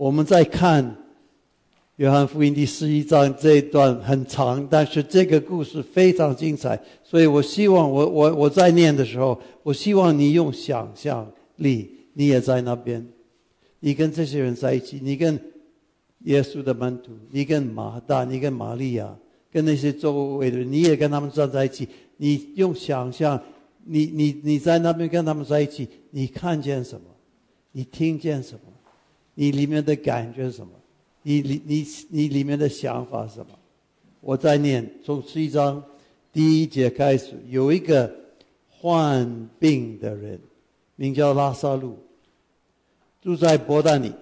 我们在看约翰福音第十一章这一段很长，但是这个故事非常精彩，所以我希望我我我在念的时候，我希望你用想象力，你也在那边，你跟这些人在一起，你跟耶稣的门徒，你跟马大，你跟玛利亚，跟那些周围的人，你也跟他们站在一起，你用想象，你你你在那边跟他们在一起，你看见什么？你听见什么？你里面的感觉是什么？你里你你里面的想法是什么？我在念从十一章第一节开始，有一个患病的人，名叫拉萨路，住在伯大尼，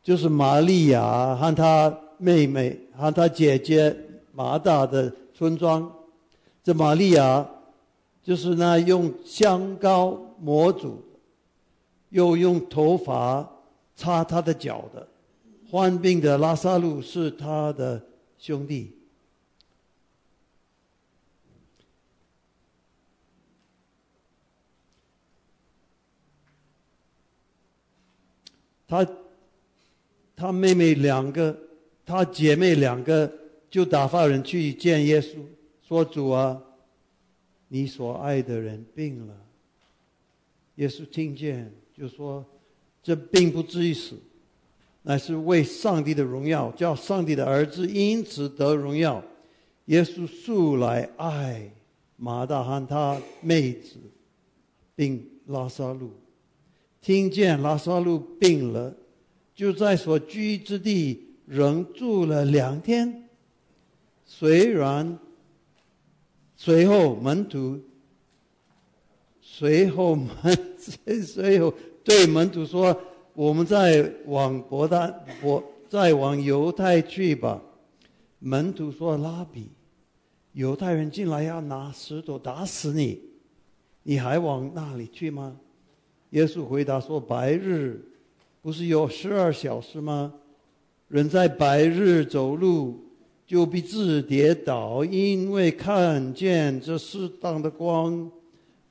就是玛利亚和她妹妹和她姐姐马大的村庄。这玛利亚就是那用香膏模主，又用头发。擦他的脚的，患病的拉萨路是他的兄弟。他，他妹妹两个，他姐妹两个就打发人去见耶稣，说：“主啊，你所爱的人病了。”耶稣听见就说。这并不至于死，乃是为上帝的荣耀，叫上帝的儿子因此得荣耀。耶稣素来爱马大和他妹子，并拉萨路，听见拉萨路病了，就在所居之地仍住了两天。虽然随后门徒，随后门 随后。对门徒说：“我们再往伯大我再往犹太去吧。”门徒说：“拉比，犹太人进来要拿石头打死你，你还往那里去吗？”耶稣回答说：“白日不是有十二小时吗？人在白日走路就必自跌倒，因为看见这适当的光；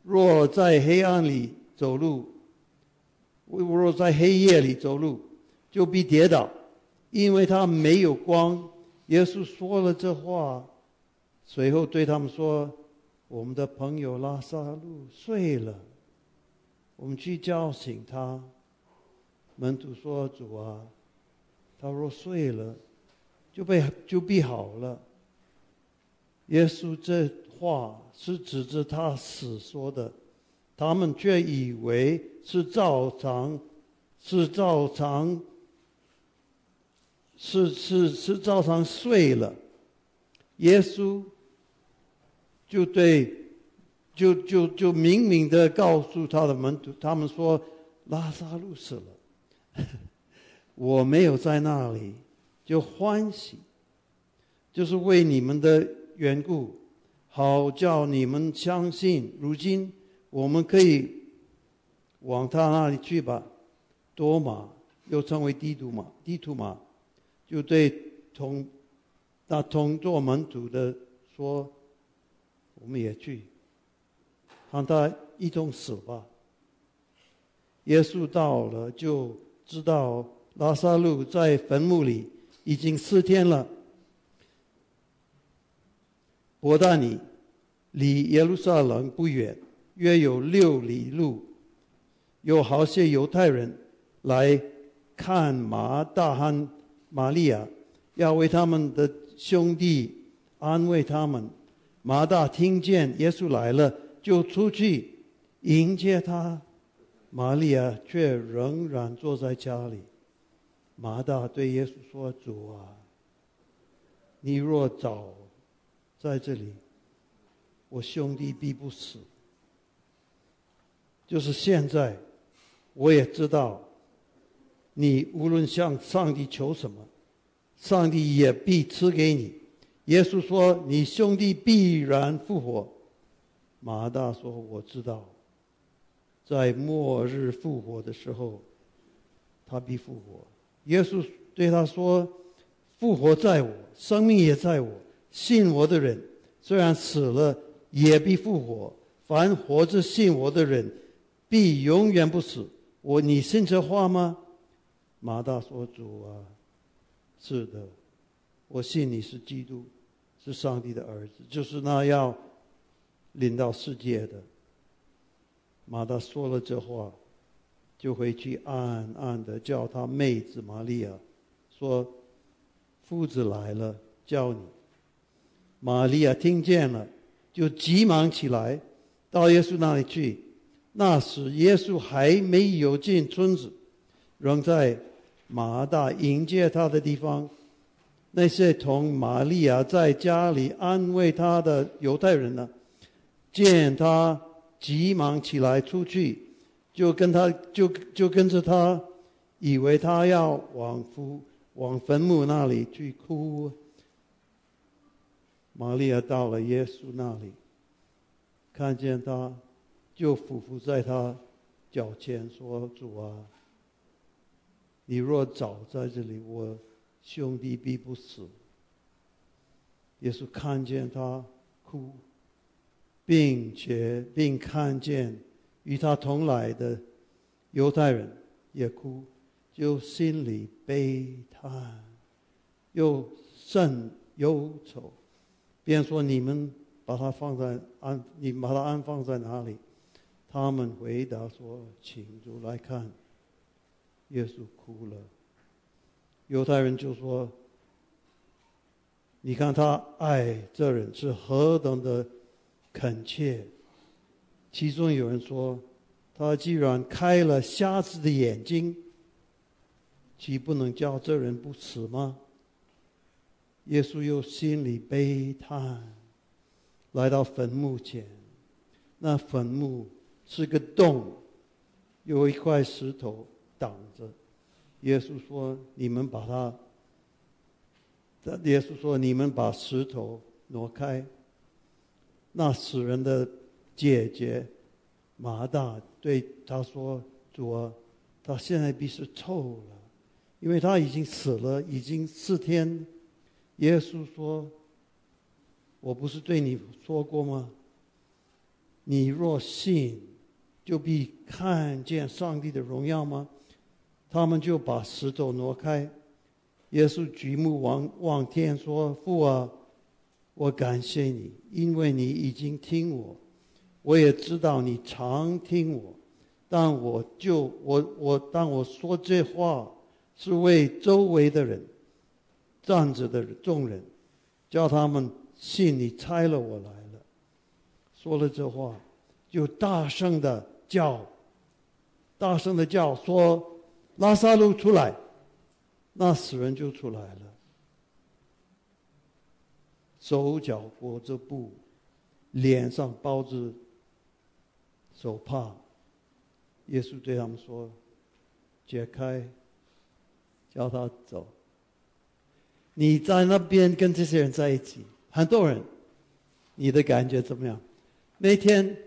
若在黑暗里走路。”若在黑夜里走路，就必跌倒，因为他没有光。耶稣说了这话，随后对他们说：“我们的朋友拉萨路睡了，我们去叫醒他。”门徒说：“主啊，他若睡了，就被就必好了。”耶稣这话是指着他死说的。他们却以为是照常，是照常，是是是照常睡了。耶稣就对，就就就明明的告诉他的门徒，他们说拉萨路死了，我没有在那里，就欢喜，就是为你们的缘故，好叫你们相信。如今。我们可以往他那里去吧。多马又称为地图马，地图马就对同那同做门徒的说：“我们也去，让他一同死吧。”耶稣到了，就知道拉萨路在坟墓里已经四天了。伯大尼离耶路撒冷不远。约有六里路，有好些犹太人来看马大和玛利亚，要为他们的兄弟安慰他们。马大听见耶稣来了，就出去迎接他；玛利亚却仍然坐在家里。马大对耶稣说：“主啊，你若早在这里，我兄弟必不死。”就是现在，我也知道，你无论向上帝求什么，上帝也必赐给你。耶稣说：“你兄弟必然复活。”马大说：“我知道，在末日复活的时候，他必复活。”耶稣对他说：“复活在我，生命也在我。信我的人，虽然死了，也必复活。凡活着信我的人。”必永远不死。我，你信这话吗？马大说：“主啊，是的，我信你是基督，是上帝的儿子，就是那要领到世界的。”马大说了这话，就回去暗暗的叫他妹子玛利亚，说：“夫子来了，叫你。”玛利亚听见了，就急忙起来，到耶稣那里去。那时耶稣还没有进村子，仍在马大迎接他的地方。那些同玛利亚在家里安慰他的犹太人呢，见他急忙起来出去，就跟他就就跟着他，以为他要往夫往坟墓那里去哭。玛利亚到了耶稣那里，看见他，就俯伏在他脚前说：“主啊，你若早在这里，我兄弟必不死。”耶稣看见他哭，并且并看见与他同来的犹太人也哭，就心里悲叹，又甚忧愁。便说：“你们把它放在安，你把它安放在哪里？”他们回答说：“请主来看。”耶稣哭了。犹太人就说：“你看他爱这人是何等的恳切。”其中有人说：“他既然开了瞎子的眼睛，岂不能叫这人不死吗？”耶稣又心里悲叹，来到坟墓前，那坟墓是个洞，有一块石头挡着。耶稣说：“你们把它。”耶稣说：“你们把石头挪开。”那死人的姐姐马大对他说：“主啊，他现在必是臭了，因为他已经死了，已经四天。”耶稣说：“我不是对你说过吗？你若信，就必看见上帝的荣耀吗？”他们就把石头挪开。耶稣举目望望天，说：“父啊，我感谢你，因为你已经听我。我也知道你常听我，但我就我我当我说这话，是为周围的人。”站着的众人，叫他们信你差了我来了。说了这话，就大声的叫，大声的叫说：“拉萨路出来！”那死人就出来了，手脚裹着布，脸上包着手帕。耶稣对他们说：“解开，叫他走。”你在那边跟这些人在一起，很多人，你的感觉怎么样？那天，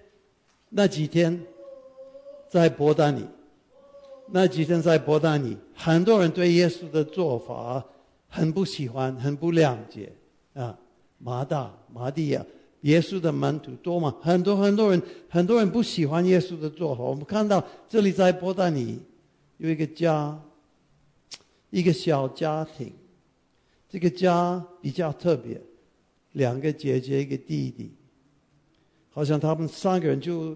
那几天，在伯达尼，那几天在伯达尼，很多人对耶稣的做法很不喜欢，很不谅解啊。马大、马蒂亚，耶稣的门徒多嘛？很多很多人，很多人不喜欢耶稣的做法。我们看到这里在伯达尼有一个家，一个小家庭。这个家比较特别，两个姐姐一个弟弟，好像他们三个人就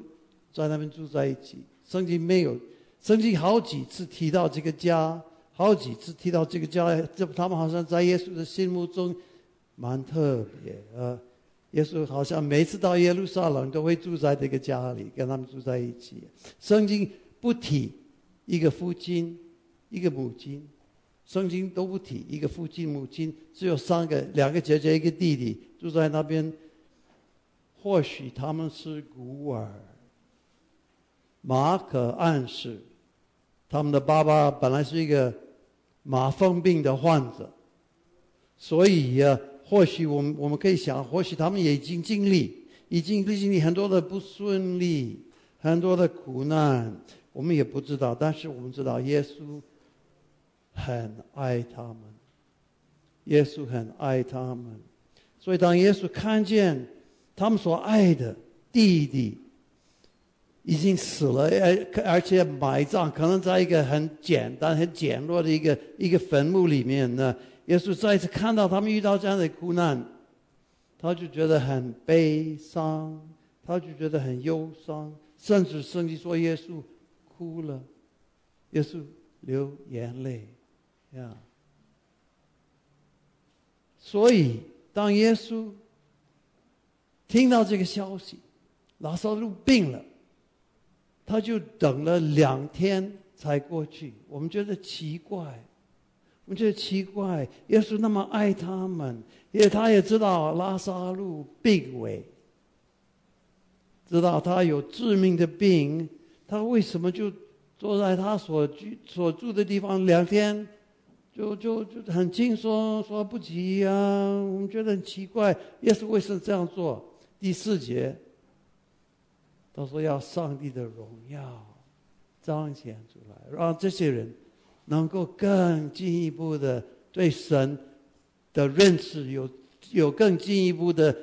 在那边住在一起。圣经没有，圣经好几次提到这个家，好几次提到这个家，这他们好像在耶稣的心目中蛮特别啊。耶稣好像每次到耶路撒冷都会住在这个家里，跟他们住在一起。圣经不提一个父亲，一个母亲。圣经都不提一个父亲母亲，只有三个，两个姐姐一个弟弟住在那边。或许他们是孤儿。马可暗示，他们的爸爸本来是一个麻风病的患者，所以呀，或许我们我们可以想，或许他们也已经经历，已经经历很多的不顺利，很多的苦难，我们也不知道。但是我们知道耶稣。很爱他们，耶稣很爱他们，所以当耶稣看见他们所爱的弟弟已经死了，而而且埋葬，可能在一个很简单、很简陋的一个一个坟墓里面呢。耶稣再次看到他们遇到这样的苦难，他就觉得很悲伤，他就觉得很忧伤，甚至圣经说耶稣哭了，耶稣流眼泪，呀。所以当耶稣听到这个消息，拉萨路病了。他就等了两天才过去，我们觉得奇怪，我们觉得奇怪。耶稣那么爱他们，因为他也知道拉萨路病危，知道他有致命的病，他为什么就坐在他所居所住的地方两天，就就就很轻松，说不急啊？我们觉得很奇怪，耶稣为什么这样做？第四节。他说：“要上帝的荣耀彰显出来，让这些人能够更进一步的对神的认识有有更进一步的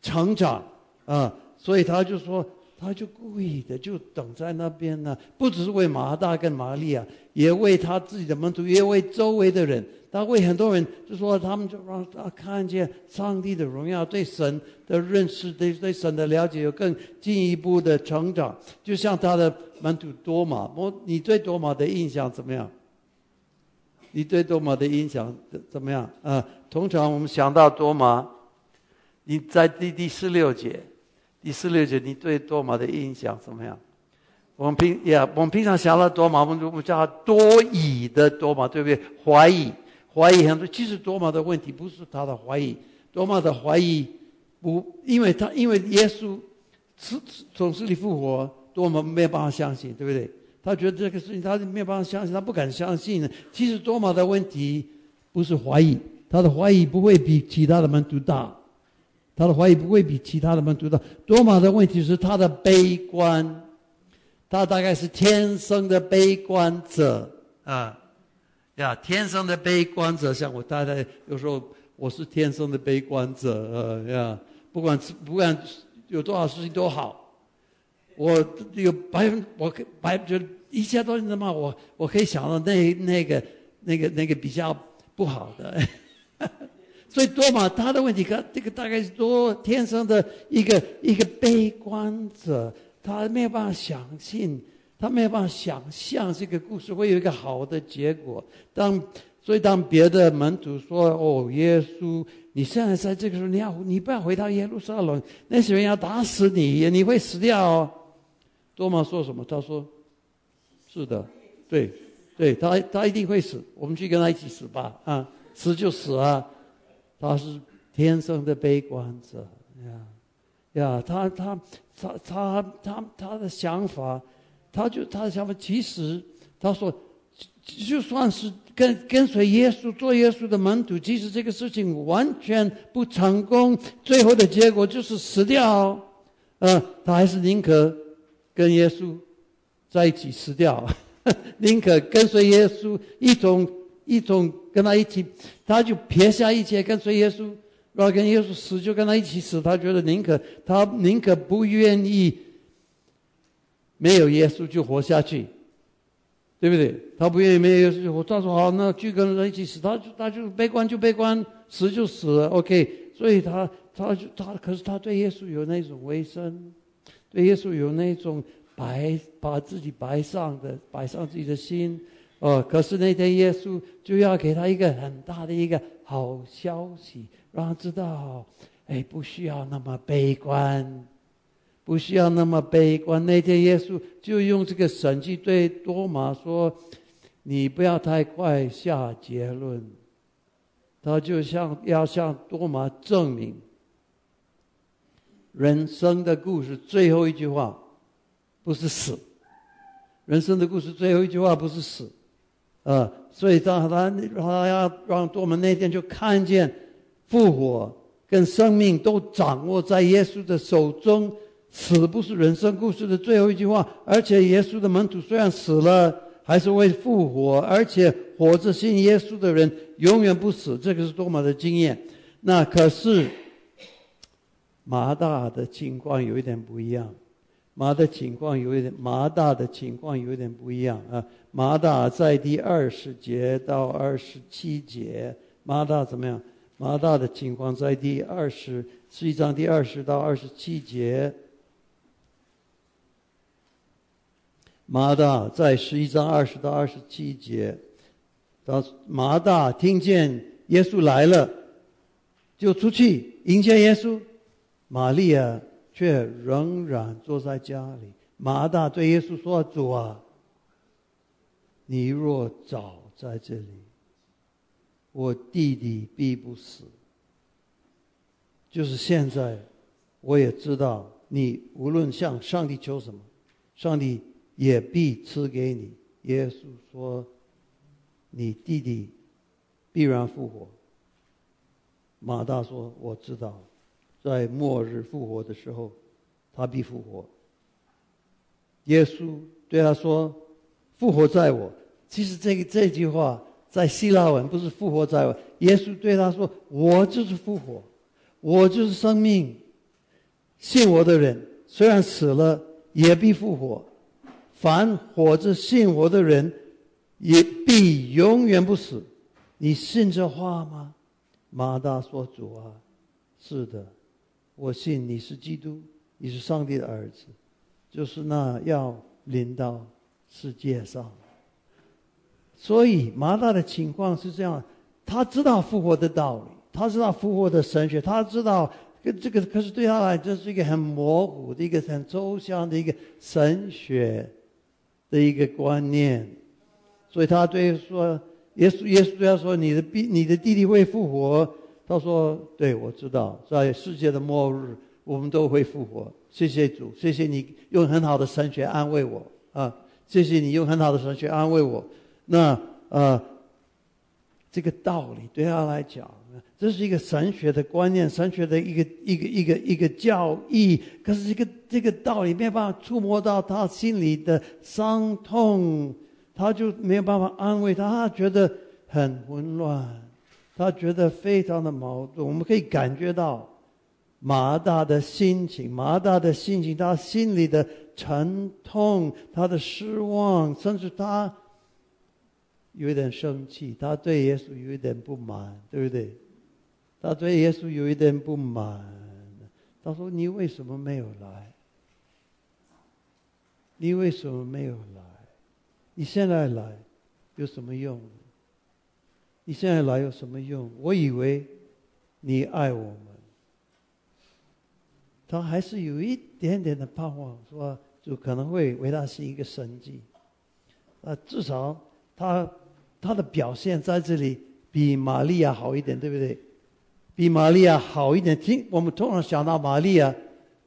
成长啊！所以他就说，他就故意的就等在那边呢，不只是为马大跟玛利亚，也为他自己的门徒，也为周围的人。”他为很多人就说，他们就让他看见上帝的荣耀，对神的认识，对对神的了解有更进一步的成长。就像他的门徒多马，我你对多马的印象怎么样？你对多马的印象怎么样？啊，通常我们想到多马，你在第第十六节，第十六节你对多马的印象怎么样？我们平呀，我们平常想到多马，我们我们叫他多疑的多马，对不对？怀疑。怀疑很多，其实多玛的问题不是他的怀疑，多玛的怀疑不，因为他因为耶稣是从死里复活，多玛没有办法相信，对不对？他觉得这个事情他没有办法相信，他不敢相信。其实多玛的问题不是怀疑，他的怀疑不会比其他的门徒大，他的怀疑不会比其他的门徒大。多玛的问题是他的悲观，他大概是天生的悲观者啊。呀，天生的悲观者，像我太太有时候，我是天生的悲观者，呃呀，不管不管有多少事情都好，我有百分，我百就一切都是什么，我我可以想到那那个那个那个比较不好的，所以多嘛，他的问题，跟这个大概是多天生的一个一个悲观者，他没有办法相信。他没有办法想象这个故事会有一个好的结果。当所以当别的门徒说：“哦，耶稣，你现在在这个时候，你要你不要回到耶路撒冷，那些人要打死你，你会死掉。”。”多玛说什么？他说：“是的，对，对他他一定会死。我们去跟他一起死吧，啊，死就死啊。他是天生的悲观者呀呀，他他他他他他的想法。”他就他的想法，其实他说，就算是跟跟随耶稣做耶稣的门徒，即使这个事情完全不成功，最后的结果就是死掉，呃，他还是宁可跟耶稣在一起死掉，宁可跟随耶稣一同一同跟他一起，他就撇下一切跟随耶稣，然后跟耶稣死就跟他一起死，他觉得宁可他宁可不愿意。没有耶稣就活下去，对不对？他不愿意没有耶稣就活。他说好，那就跟人一起死。他就他就悲观就悲观，死就死了。OK，所以他他就他，可是他对耶稣有那种威生，对耶稣有那种白把自己白上的摆上自己的心。哦，可是那天耶稣就要给他一个很大的一个好消息，让他知道，哎，不需要那么悲观。不需要那么悲观。那天耶稣就用这个神迹对多马说：“你不要太快下结论。”他就像要向多马证明，人生的故事最后一句话不是死。人生的故事最后一句话不是死，呃！所以当他他要让多马那天就看见复活跟生命都掌握在耶稣的手中。死不是人生故事的最后一句话，而且耶稣的门徒虽然死了，还是会复活，而且活着信耶稣的人永远不死，这个是多么的经验。那可是马大的情况有一点不一样，马的情况有一点，马大的情况有点不一样啊。马大在第二十节到二十七节，马大怎么样？马大的情况在第二十十一章第二十到二十七节。马大在十一章二十到二十七节，到马大听见耶稣来了，就出去迎接耶稣。玛利亚。却仍然坐在家里。马大对耶稣说：“主啊，你若早在这里，我弟弟必不死。就是现在，我也知道你无论向上帝求什么，上帝也必赐给你。”耶稣说：“你弟弟必然复活。”马大说：“我知道。”在末日复活的时候，他必复活。耶稣对他说：“复活在我。”其实这个这句话在希腊文不是“复活在我”。耶稣对他说：“我就是复活，我就是生命。信我的人，虽然死了，也必复活；凡活着信我的人，也必永远不死。你信这话吗？”马大说：“主啊，是的。”我信你是基督，你是上帝的儿子，就是那要临到世界上。所以马大的情况是这样：他知道复活的道理，他知道复活的神学，他知道这个可是对他来这是一个很模糊的一个很抽象的一个神学的一个观念。所以他对说耶稣，耶稣对他说：“你的弟，你的弟弟会复活。”他说：“对，我知道，在世界的末日，我们都会复活。谢谢主，谢谢你用很好的神学安慰我啊！谢谢你用很好的神学安慰我。那呃，这个道理对他来讲，这是一个神学的观念，神学的一个一个一个一个教义。可是这个这个道理没有办法触摸到他心里的伤痛，他就没有办法安慰他，他觉得很混乱。”他觉得非常的矛盾，我们可以感觉到马大的心情，马大的心情，他心里的沉痛，他的失望，甚至他有点生气，他对耶稣有一点不满，对不对？他对耶稣有一点不满，他说：“你为什么没有来？你为什么没有来？你现在来有什么用？”你现在来有什么用？我以为你爱我们，他还是有一点点的盼望，说就可能会为他是一个神迹。啊，至少他他的表现在这里比玛利亚好一点，对不对？比玛利亚好一点。听我们通常想到玛利亚，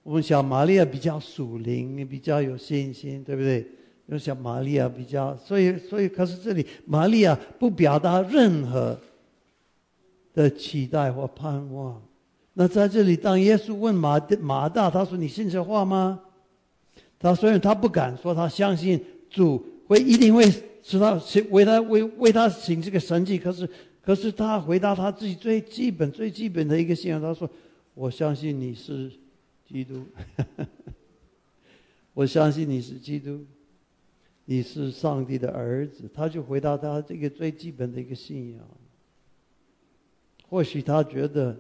我们想玛利亚比较属灵，比较有信心，对不对？就像玛利亚比较，所以所以可是这里玛利亚不表达任何的期待或盼望。那在这里，当耶稣问马马大，他说：“你信这话吗？”他虽然他不敢说他相信主会一定会使他为他为为他行这个神迹，可是可是他回答他自己最基本最基本的一个信仰，他说：“我相信你是基督，我相信你是基督。”你是上帝的儿子，他就回答他这个最基本的一个信仰。或许他觉得，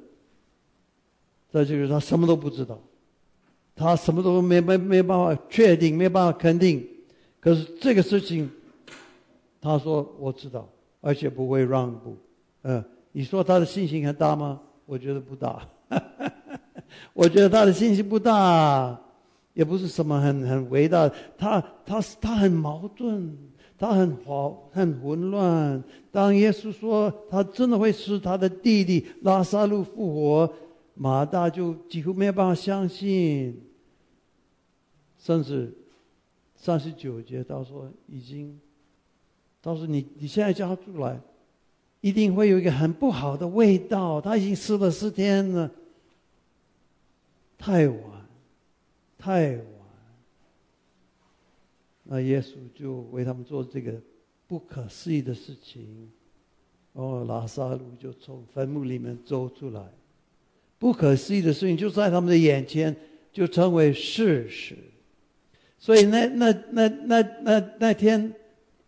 在这个他什么都不知道，他什么都没没没办法确定，没办法肯定。可是这个事情，他说我知道，而且不会让步。嗯，你说他的信心很大吗？我觉得不大。我觉得他的信心不大。也不是什么很很伟大，他他他很矛盾，他很慌很混乱。当耶稣说他真的会使他的弟弟拉萨路复活，马大就几乎没有办法相信。甚至三十九节他说已经，他说你你现在叫他出来，一定会有一个很不好的味道。他已经死了四天了，太晚。太晚，那耶稣就为他们做这个不可思议的事情。哦，拉萨路就从坟墓里面走出来，不可思议的事情就在他们的眼前，就成为事实。所以那那那那那那天，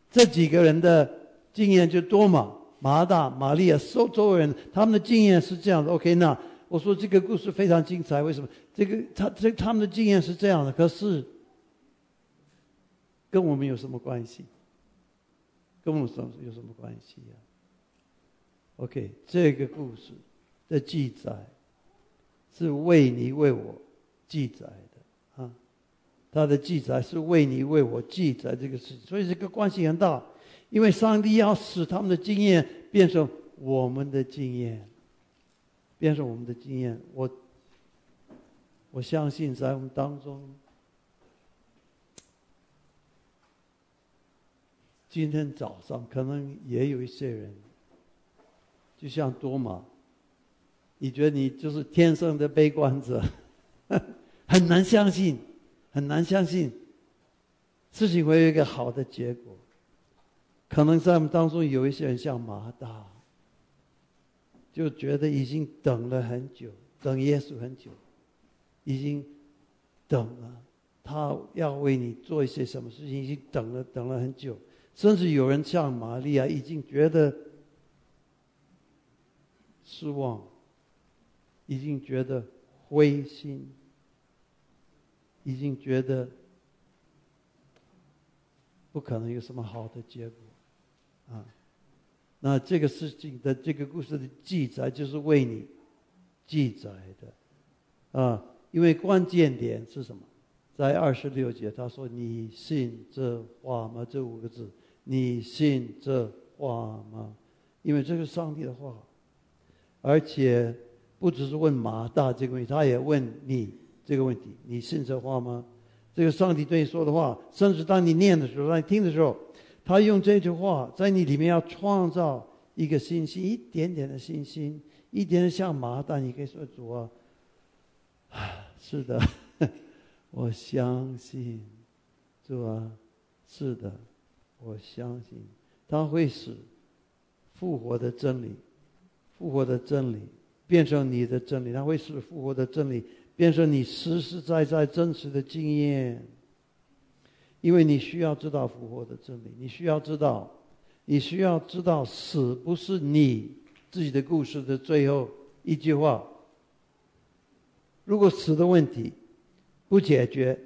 这几个人的经验就多嘛？马大、玛利亚、所周人，他们的经验是这样的。OK，那我说这个故事非常精彩，为什么？这个他这他们的经验是这样的，可是跟我们有什么关系？跟我们什有什么关系呀？OK，这个故事的记载是为你为我记载的啊，他的记载是为你为我记载这个事情，所以这个关系很大。因为上帝要使他们的经验变成我们的经验，变成我们的经验。我我相信在我们当中，今天早上可能也有一些人，就像多玛，你觉得你就是天生的悲观者，很难相信，很难相信事情会有一个好的结果。可能在我们当中有一些人像马大，就觉得已经等了很久，等耶稣很久，已经等了，他要为你做一些什么事情，已经等了等了很久，甚至有人像玛利亚，已经觉得失望，已经觉得灰心，已经觉得不可能有什么好的结果。啊，那这个事情的这个故事的记载就是为你记载的，啊，因为关键点是什么？在二十六节，他说：“你信这话吗？”这五个字，“你信这话吗？”因为这是上帝的话，而且不只是问马大这个问题，他也问你这个问题：“你信这话吗？”这个上帝对你说的话，甚至当你念的时候，当你听的时候。他用这句话在你里面要创造一个信心，一点点的信心，一点点像麻袋。你可以说主啊，是的，我相信，主啊，是的，我相信，他会使复活的真理，复活的真理变成你的真理，他会使复活的真理变成你实实在在真实的经验。因为你需要知道复活的真理，你需要知道，你需要知道死不是你自己的故事的最后一句话。如果死的问题不解决，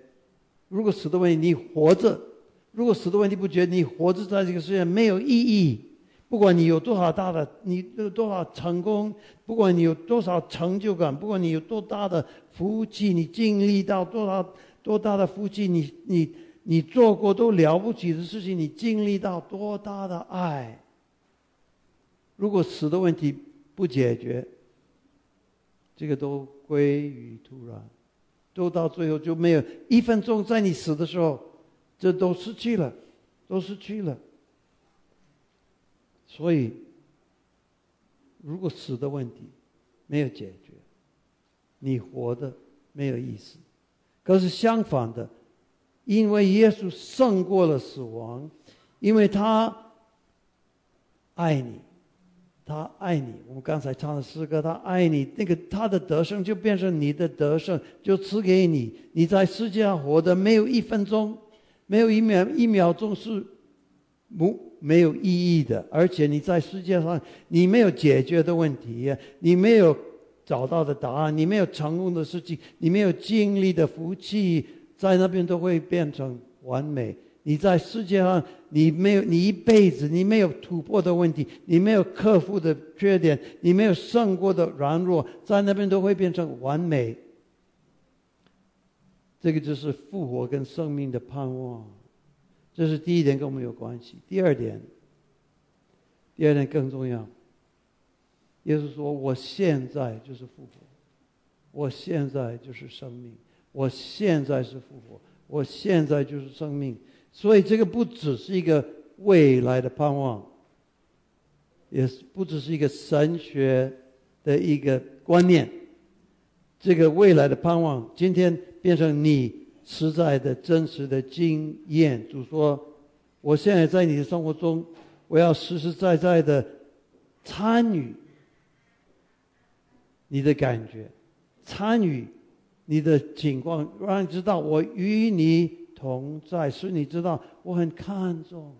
如果死的问题你活着，如果死的问题不解决，你活着在这个世界没有意义。不管你有多少大的，你有多少成功，不管你有多少成就感，不管你有多大的福气，你经历到多少多大的福气，你你。你做过都了不起的事情，你经历到多大的爱？如果死的问题不解决，这个都归于突然，都到最后就没有一分钟在你死的时候，这都失去了，都失去了。所以，如果死的问题没有解决，你活的没有意思。可是相反的。因为耶稣胜过了死亡，因为他爱你，他爱你。我们刚才唱的诗歌，他爱你，那个他的得胜就变成你的得胜，就赐给你。你在世界上活的没有一分钟，没有一秒一秒钟是不没有意义的。而且你在世界上，你没有解决的问题，你没有找到的答案，你没有成功的事情，你没有经历的福气。在那边都会变成完美。你在世界上，你没有，你一辈子你没有突破的问题，你没有克服的缺点，你没有胜过的软弱，在那边都会变成完美。这个就是复活跟生命的盼望。这是第一点，跟我们有关系。第二点，第二点更重要。耶稣说：“我现在就是复活，我现在就是生命。”我现在是复活，我现在就是生命，所以这个不只是一个未来的盼望，也不只是一个神学的一个观念。这个未来的盼望，今天变成你实在的真实的经验。主说：“我现在在你的生活中，我要实实在在的参与你的感觉，参与。”你的情况让你知道，我与你同在，使你知道我很看重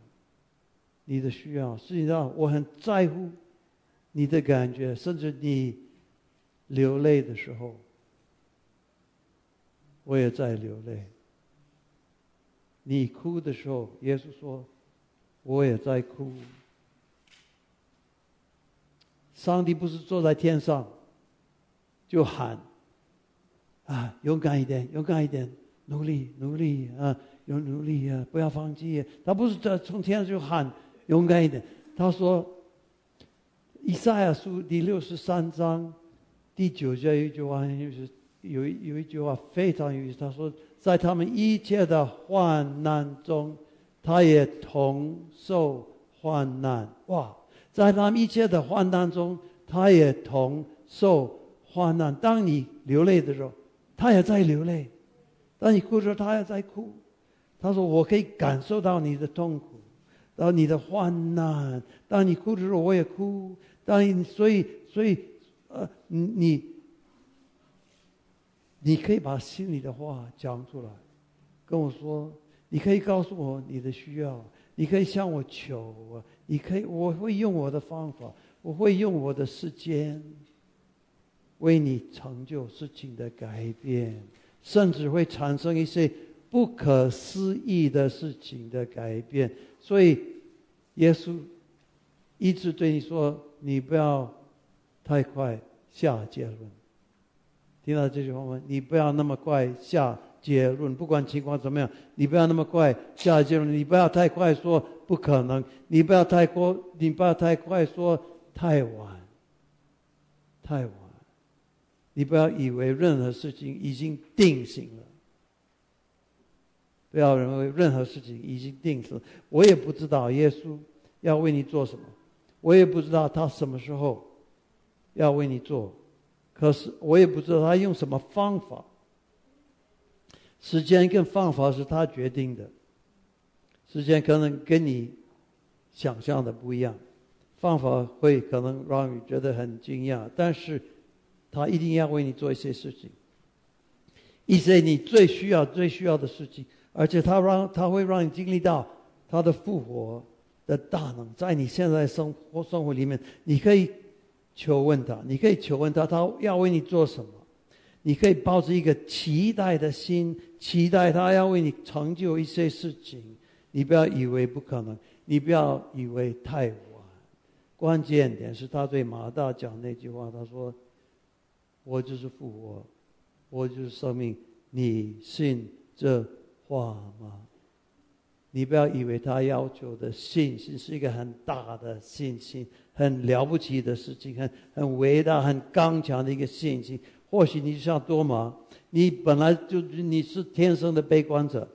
你的需要，使你知道我很在乎你的感觉，甚至你流泪的时候，我也在流泪。你哭的时候，耶稣说，我也在哭。上帝不是坐在天上，就喊，啊，勇敢一点，勇敢一点，努力，努力啊，有努力啊，不要放弃。他不是在从天上就喊，勇敢一点。他说，以赛亚书第六十三章第九节有一句话，就是有有一句话非常有意思。他说，在他们一切的患难中，他也同受患难。哇！在他们一切的患难中，他也同受患难。当你流泪的时候，他也在流泪；当你哭的时候，他也在哭。他说：“我可以感受到你的痛苦，然后你的患难。当你哭的时候，我也哭。当你所以所以呃，你你可以把心里的话讲出来，跟我说。你可以告诉我你的需要，你可以向我求啊。”你可以，我会用我的方法，我会用我的时间，为你成就事情的改变，甚至会产生一些不可思议的事情的改变。所以，耶稣一直对你说：“你不要太快下结论。”听到这句话吗？你不要那么快下。结论，不管情况怎么样，你不要那么快下结论，你不要太快说不可能，你不要太过，你不要太快说太晚，太晚，你不要以为任何事情已经定型了，不要认为任何事情已经定死。我也不知道耶稣要为你做什么，我也不知道他什么时候要为你做，可是我也不知道他用什么方法。时间跟方法是他决定的，时间可能跟你想象的不一样，方法会可能让你觉得很惊讶，但是他一定要为你做一些事情，一些你最需要、最需要的事情，而且他让他会让你经历到他的复活的大能，在你现在生活生活里面，你可以求问他，你可以求问他，他要为你做什么。你可以抱着一个期待的心，期待他要为你成就一些事情。你不要以为不可能，你不要以为太晚。关键点是他对马大讲那句话，他说：“我就是复活，我就是生命。你信这话吗？”你不要以为他要求的信心是一个很大的信心，很了不起的事情，很很伟大、很刚强的一个信心。或许你就像多马，你本来就你是天生的悲观者；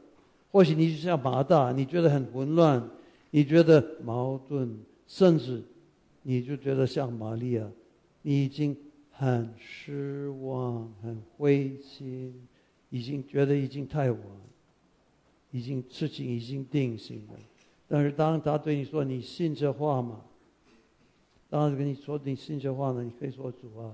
或许你就像马大，你觉得很混乱，你觉得矛盾，甚至你就觉得像玛利亚，你已经很失望、很灰心，已经觉得已经太晚，已经事情已经定型了。但是当他对你说：“你信这话吗？”当他跟你说：“你信这话呢？”你可以说：“主啊。”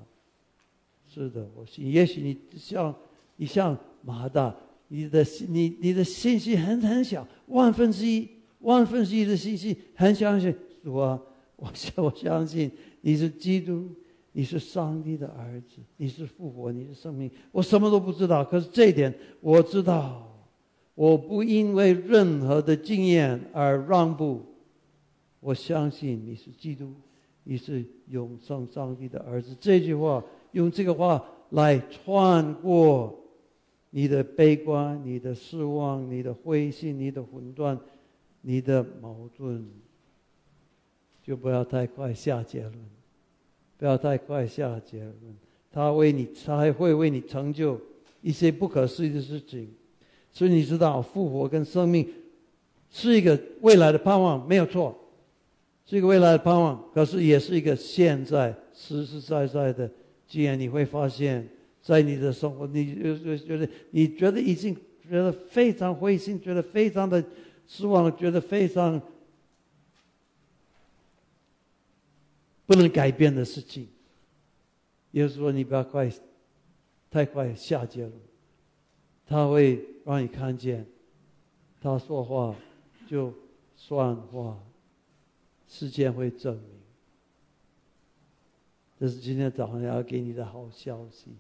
是的，我信。也许你像你像马大，你的你你的信息很很小，万分之一，万分之一的信息很相信主啊我，我我相信你是基督，你是上帝的儿子，你是复活，你是生命。我什么都不知道，可是这一点我知道，我不因为任何的经验而让步。我相信你是基督，你是永生上帝的儿子。这句话。用这个话来穿过你的悲观、你的失望、你的灰心、你的混乱、你的矛盾，就不要太快下结论，不要太快下结论。他为你，他还会为你成就一些不可思议的事情。所以你知道，复活跟生命是一个未来的盼望，没有错，是一个未来的盼望。可是也是一个现在实实在在的。既然你会发现，在你的生活，你就就觉得你觉得已经觉得非常灰心，觉得非常的失望，觉得非常不能改变的事情，也就是说你不要快，太快下结论，他会让你看见，他说话就算话，事件会证明。这是今天早上要给你的好消息。